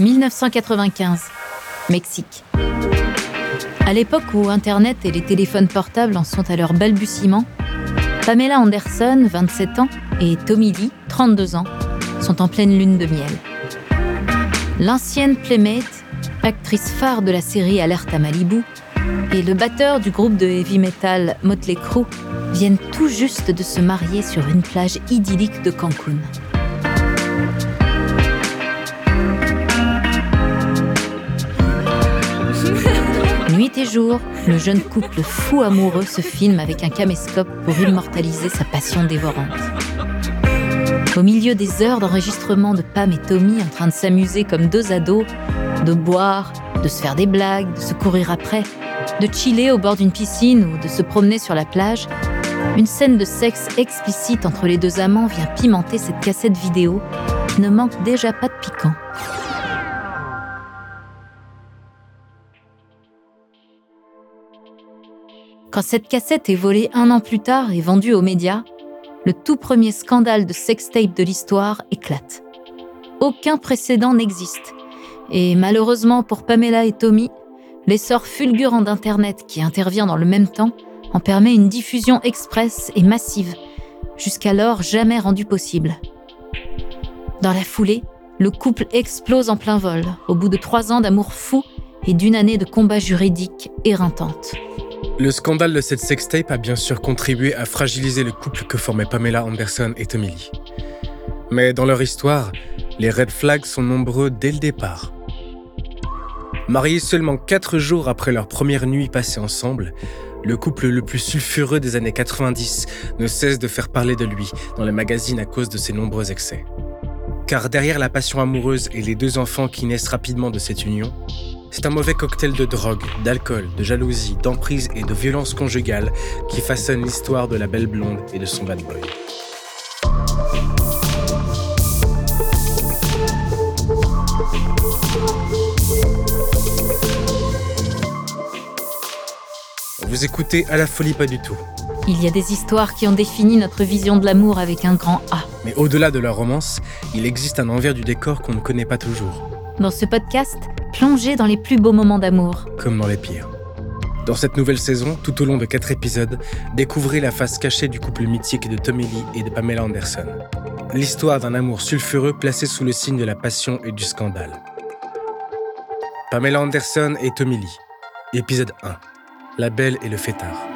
1995, Mexique. À l'époque où Internet et les téléphones portables en sont à leur balbutiement, Pamela Anderson, 27 ans, et Tommy Lee, 32 ans, sont en pleine lune de miel. L'ancienne Playmate, actrice phare de la série Alerte à Malibu, et le batteur du groupe de heavy metal Motley Crue viennent tout juste de se marier sur une plage idyllique de Cancun. Jour, le jeune couple fou amoureux se filme avec un caméscope pour immortaliser sa passion dévorante. Au milieu des heures d'enregistrement de Pam et Tommy en train de s'amuser comme deux ados, de boire, de se faire des blagues, de se courir après, de chiller au bord d'une piscine ou de se promener sur la plage, une scène de sexe explicite entre les deux amants vient pimenter cette cassette vidéo qui ne manque déjà pas de piquant. Quand cette cassette est volée un an plus tard et vendue aux médias, le tout premier scandale de sextape de l'histoire éclate. Aucun précédent n'existe. Et malheureusement pour Pamela et Tommy, l'essor fulgurant d'Internet qui intervient dans le même temps en permet une diffusion express et massive, jusqu'alors jamais rendue possible. Dans la foulée, le couple explose en plein vol, au bout de trois ans d'amour fou et d'une année de combat juridique éreintante. Le scandale de cette sextape a bien sûr contribué à fragiliser le couple que formaient Pamela Anderson et Tommy Lee. Mais dans leur histoire, les red flags sont nombreux dès le départ. Mariés seulement quatre jours après leur première nuit passée ensemble, le couple le plus sulfureux des années 90 ne cesse de faire parler de lui dans les magazines à cause de ses nombreux excès. Car derrière la passion amoureuse et les deux enfants qui naissent rapidement de cette union, c'est un mauvais cocktail de drogue, d'alcool, de jalousie, d'emprise et de violence conjugale qui façonne l'histoire de la belle blonde et de son bad boy. Vous écoutez à la folie pas du tout. Il y a des histoires qui ont défini notre vision de l'amour avec un grand A. Mais au-delà de leur romance, il existe un envers du décor qu'on ne connaît pas toujours. Dans ce podcast, plongez dans les plus beaux moments d'amour. Comme dans les pires. Dans cette nouvelle saison, tout au long de quatre épisodes, découvrez la face cachée du couple mythique de Tommy Lee et de Pamela Anderson. L'histoire d'un amour sulfureux placé sous le signe de la passion et du scandale. Pamela Anderson et Tommy Lee. Épisode 1. La belle et le fêtard.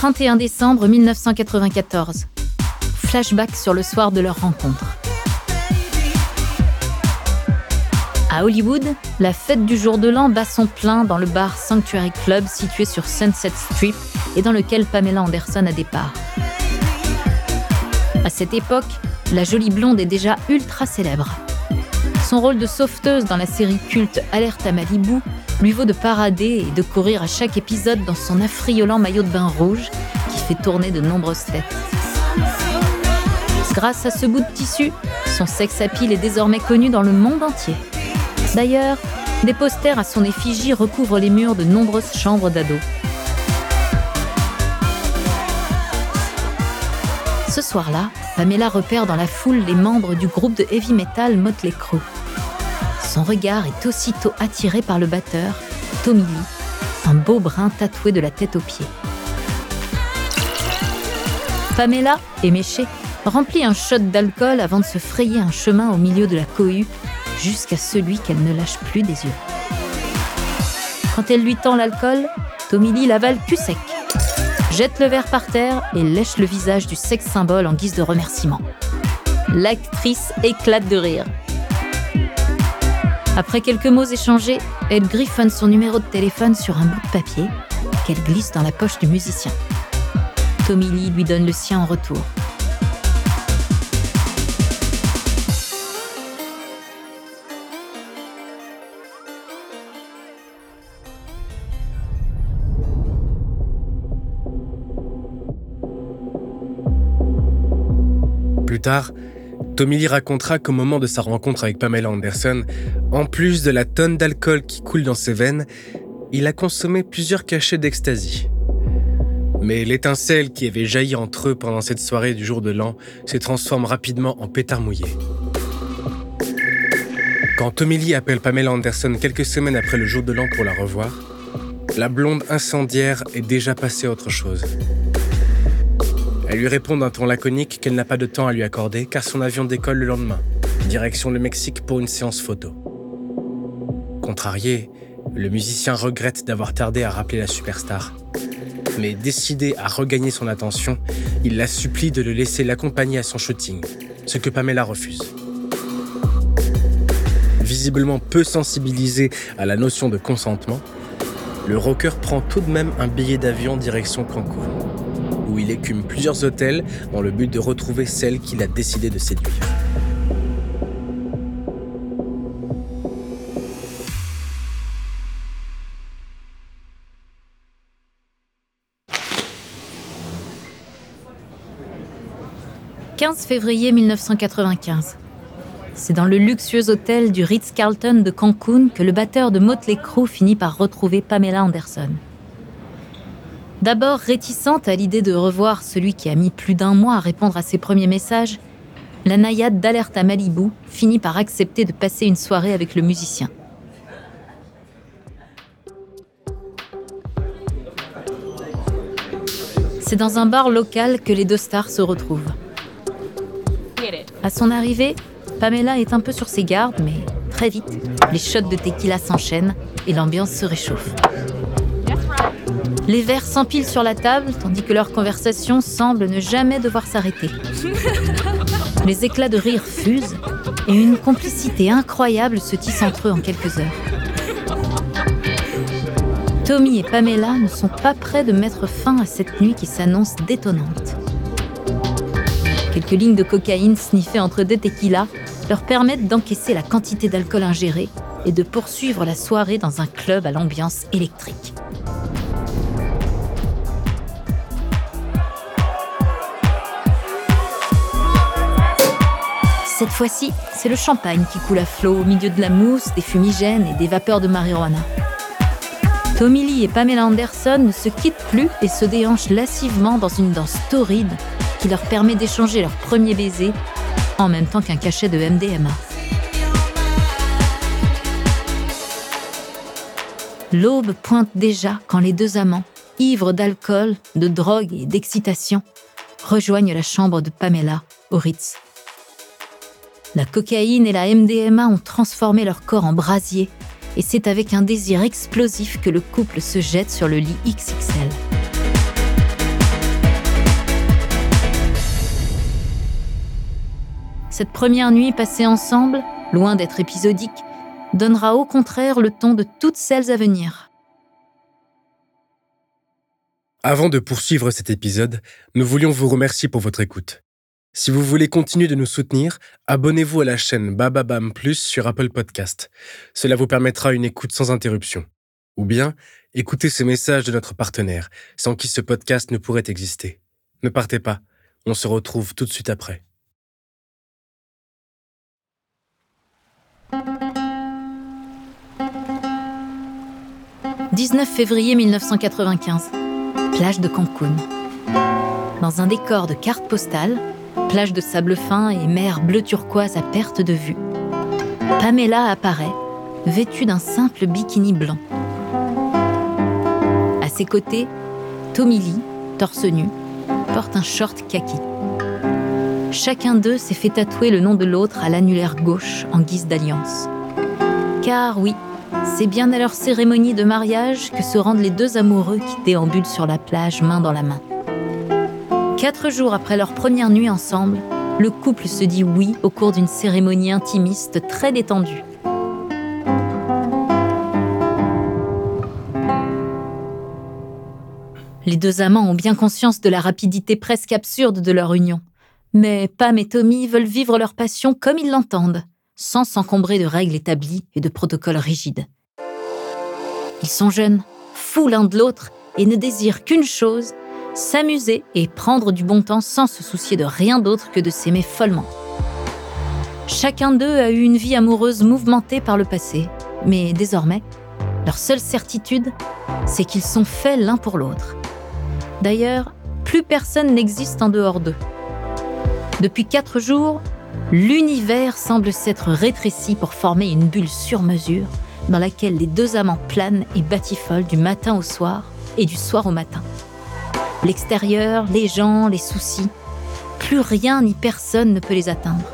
31 décembre 1994. Flashback sur le soir de leur rencontre. À Hollywood, la fête du jour de l'an bat son plein dans le bar Sanctuary Club situé sur Sunset Strip et dans lequel Pamela Anderson a des parts. À cette époque, la jolie blonde est déjà ultra célèbre. Son rôle de sauveteuse dans la série culte Alerte à Malibu lui vaut de parader et de courir à chaque épisode dans son affriolant maillot de bain rouge qui fait tourner de nombreuses têtes. Grâce à ce bout de tissu, son sex appeal est désormais connu dans le monde entier. D'ailleurs, des posters à son effigie recouvrent les murs de nombreuses chambres d'ados. Ce soir-là, Pamela repère dans la foule les membres du groupe de heavy metal Motley Crue. Son regard est aussitôt attiré par le batteur, Tommy Lee, un beau brun tatoué de la tête aux pieds. Pamela, éméchée, remplit un shot d'alcool avant de se frayer un chemin au milieu de la cohue jusqu'à celui qu'elle ne lâche plus des yeux. Quand elle lui tend l'alcool, Tommy Lee l'avale cul sec, jette le verre par terre et lèche le visage du sexe symbole en guise de remerciement. L'actrice éclate de rire. Après quelques mots échangés, elle griffonne son numéro de téléphone sur un bout de papier qu'elle glisse dans la poche du musicien. Tommy Lee lui donne le sien en retour. Plus tard, Tommy Lee racontera qu'au moment de sa rencontre avec Pamela Anderson, en plus de la tonne d'alcool qui coule dans ses veines, il a consommé plusieurs cachets d'ecstasy. Mais l'étincelle qui avait jailli entre eux pendant cette soirée du jour de l'an se transforme rapidement en pétard mouillé. Quand Tommy appelle Pamela Anderson quelques semaines après le jour de l'an pour la revoir, la blonde incendiaire est déjà passée à autre chose. Elle lui répond d'un ton laconique qu'elle n'a pas de temps à lui accorder car son avion décolle le lendemain, direction le Mexique pour une séance photo. Contrarié, le musicien regrette d'avoir tardé à rappeler la superstar. Mais décidé à regagner son attention, il la supplie de le laisser l'accompagner à son shooting, ce que Pamela refuse. Visiblement peu sensibilisé à la notion de consentement, le rocker prend tout de même un billet d'avion direction Cancun, il écume plusieurs hôtels dans le but de retrouver celle qu'il a décidé de séduire. « 15 février 1995. C'est dans le luxueux hôtel du Ritz-Carlton de Cancun que le batteur de Motley Crue finit par retrouver Pamela Anderson. D'abord réticente à l'idée de revoir celui qui a mis plus d'un mois à répondre à ses premiers messages, la naïade d'Alerte à Malibu finit par accepter de passer une soirée avec le musicien. C'est dans un bar local que les deux stars se retrouvent. À son arrivée, Pamela est un peu sur ses gardes, mais très vite, les shots de tequila s'enchaînent et l'ambiance se réchauffe. Les verres s'empilent sur la table, tandis que leur conversation semble ne jamais devoir s'arrêter. Les éclats de rire fusent et une complicité incroyable se tisse entre eux en quelques heures. Tommy et Pamela ne sont pas prêts de mettre fin à cette nuit qui s'annonce détonnante. Quelques lignes de cocaïne sniffées entre deux tequilas leur permettent d'encaisser la quantité d'alcool ingéré et de poursuivre la soirée dans un club à l'ambiance électrique. Cette fois-ci, c'est le champagne qui coule à flot au milieu de la mousse, des fumigènes et des vapeurs de marijuana. Tommy Lee et Pamela Anderson ne se quittent plus et se déhanchent lascivement dans une danse torride qui leur permet d'échanger leur premier baiser en même temps qu'un cachet de MDMA. L'aube pointe déjà quand les deux amants, ivres d'alcool, de drogue et d'excitation, rejoignent la chambre de Pamela au Ritz. La cocaïne et la MDMA ont transformé leur corps en brasier, et c'est avec un désir explosif que le couple se jette sur le lit XXL. Cette première nuit passée ensemble, loin d'être épisodique, donnera au contraire le ton de toutes celles à venir. Avant de poursuivre cet épisode, nous voulions vous remercier pour votre écoute. Si vous voulez continuer de nous soutenir, abonnez-vous à la chaîne Bababam Plus sur Apple Podcast. Cela vous permettra une écoute sans interruption. Ou bien, écoutez ce message de notre partenaire, sans qui ce podcast ne pourrait exister. Ne partez pas, on se retrouve tout de suite après. « 19 février 1995. Plage de Cancun. Dans un décor de cartes postales, plage de sable fin et mer bleu turquoise à perte de vue. Pamela apparaît, vêtue d'un simple bikini blanc. À ses côtés, Tommy Lee, torse nu, porte un short kaki. Chacun d'eux s'est fait tatouer le nom de l'autre à l'annulaire gauche en guise d'alliance. Car oui, c'est bien à leur cérémonie de mariage que se rendent les deux amoureux qui déambulent sur la plage main dans la main. Quatre jours après leur première nuit ensemble, le couple se dit oui au cours d'une cérémonie intimiste très détendue. Les deux amants ont bien conscience de la rapidité presque absurde de leur union. Mais Pam et Tommy veulent vivre leur passion comme ils l'entendent, sans s'encombrer de règles établies et de protocoles rigides. Ils sont jeunes, fous l'un de l'autre, et ne désirent qu'une chose, s'amuser et prendre du bon temps sans se soucier de rien d'autre que de s'aimer follement. Chacun d'eux a eu une vie amoureuse mouvementée par le passé, mais désormais, leur seule certitude, c'est qu'ils sont faits l'un pour l'autre. D'ailleurs, plus personne n'existe en dehors d'eux. Depuis quatre jours, l'univers semble s'être rétréci pour former une bulle sur mesure dans laquelle les deux amants planent et batifolent du matin au soir et du soir au matin. L'extérieur, les gens, les soucis, plus rien ni personne ne peut les atteindre.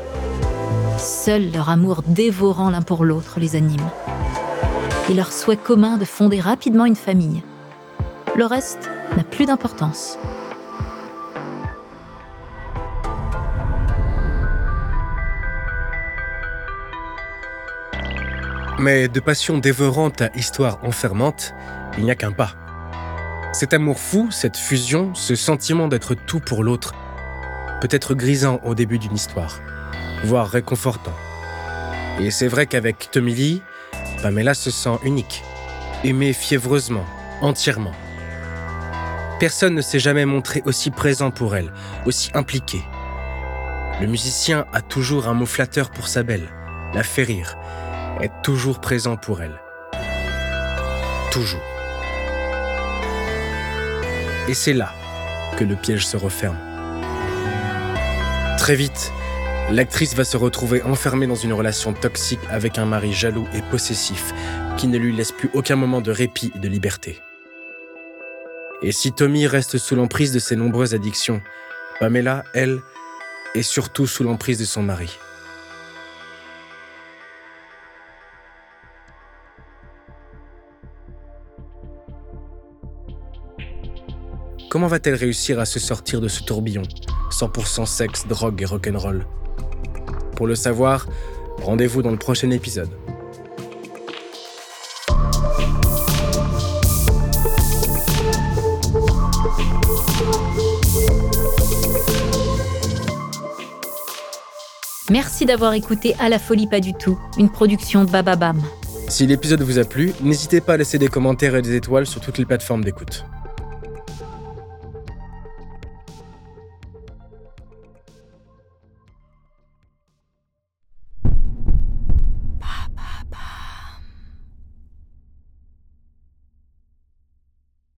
Seul leur amour dévorant l'un pour l'autre les anime. Et leur souhait commun de fonder rapidement une famille. Le reste n'a plus d'importance. Mais de passion dévorante à histoire enfermante, il n'y a qu'un pas. Cet amour fou, cette fusion, ce sentiment d'être tout pour l'autre, peut être grisant au début d'une histoire, voire réconfortant. Et c'est vrai qu'avec Tommy Lee, Pamela se sent unique, aimée fiévreusement, entièrement. Personne ne s'est jamais montré aussi présent pour elle, aussi impliqué. Le musicien a toujours un mot flatteur pour sa belle, la fait rire, est toujours présent pour elle. Toujours. Et c'est là que le piège se referme. Très vite, l'actrice va se retrouver enfermée dans une relation toxique avec un mari jaloux et possessif qui ne lui laisse plus aucun moment de répit et de liberté. Et si Tommy reste sous l'emprise de ses nombreuses addictions, Pamela, elle, est surtout sous l'emprise de son mari. Comment va-t-elle réussir à se sortir de ce tourbillon 100% sexe, drogue et rock'n'roll? Pour le savoir, rendez-vous dans le prochain épisode. Merci d'avoir écouté À la folie pas du tout, une production Bababam. Si l'épisode vous a plu, n'hésitez pas à laisser des commentaires et des étoiles sur toutes les plateformes d'écoute.